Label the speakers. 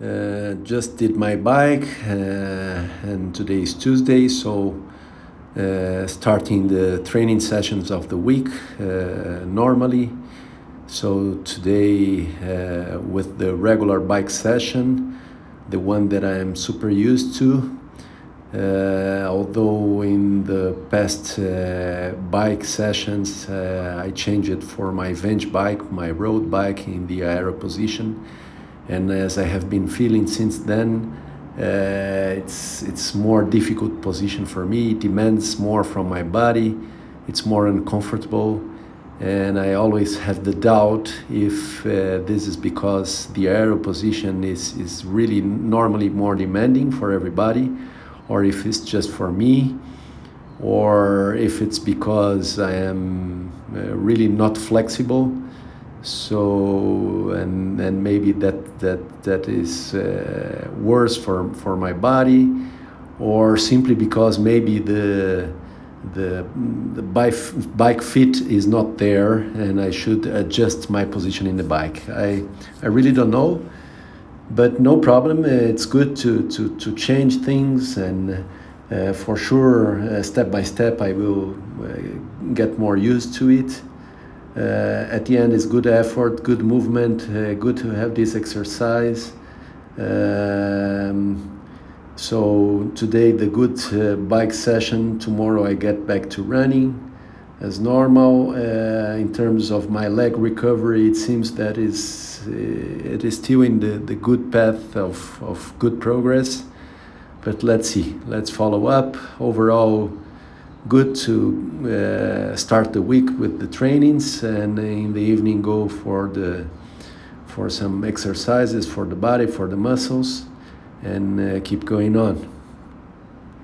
Speaker 1: Uh, just did my bike, uh, and today is Tuesday, so uh, starting the training sessions of the week uh, normally. So today, uh, with the regular bike session, the one that I am super used to. Uh, although in the past bike sessions, I changed it for my Venge bike, my road bike in the aero position and as I have been feeling since then, uh, it's it's more difficult position for me. It demands more from my body. It's more uncomfortable, and I always have the doubt if uh, this is because the aero position is is really normally more demanding for everybody, or if it's just for me, or if it's because I am uh, really not flexible so and and maybe that that that is uh, worse for for my body or simply because maybe the the the bike bike fit is not there and I should adjust my position in the bike. I I really don't know but no problem. It's good to to to change things and uh, for sure uh, step by step I will uh, get more used to it at the end, it's good effort, good movement, uh, good to have this exercise. Um, so today the good uh, bike session. Tomorrow I get back to running as normal. Uh, in terms of my leg recovery, it seems that is uh, it is still in the, the good path of, of good progress. But let's see. Let's follow up. Overall, good to uh, start the week with the trainings and in the evening go for the for some exercises for the body for the muscles and uh, keep going on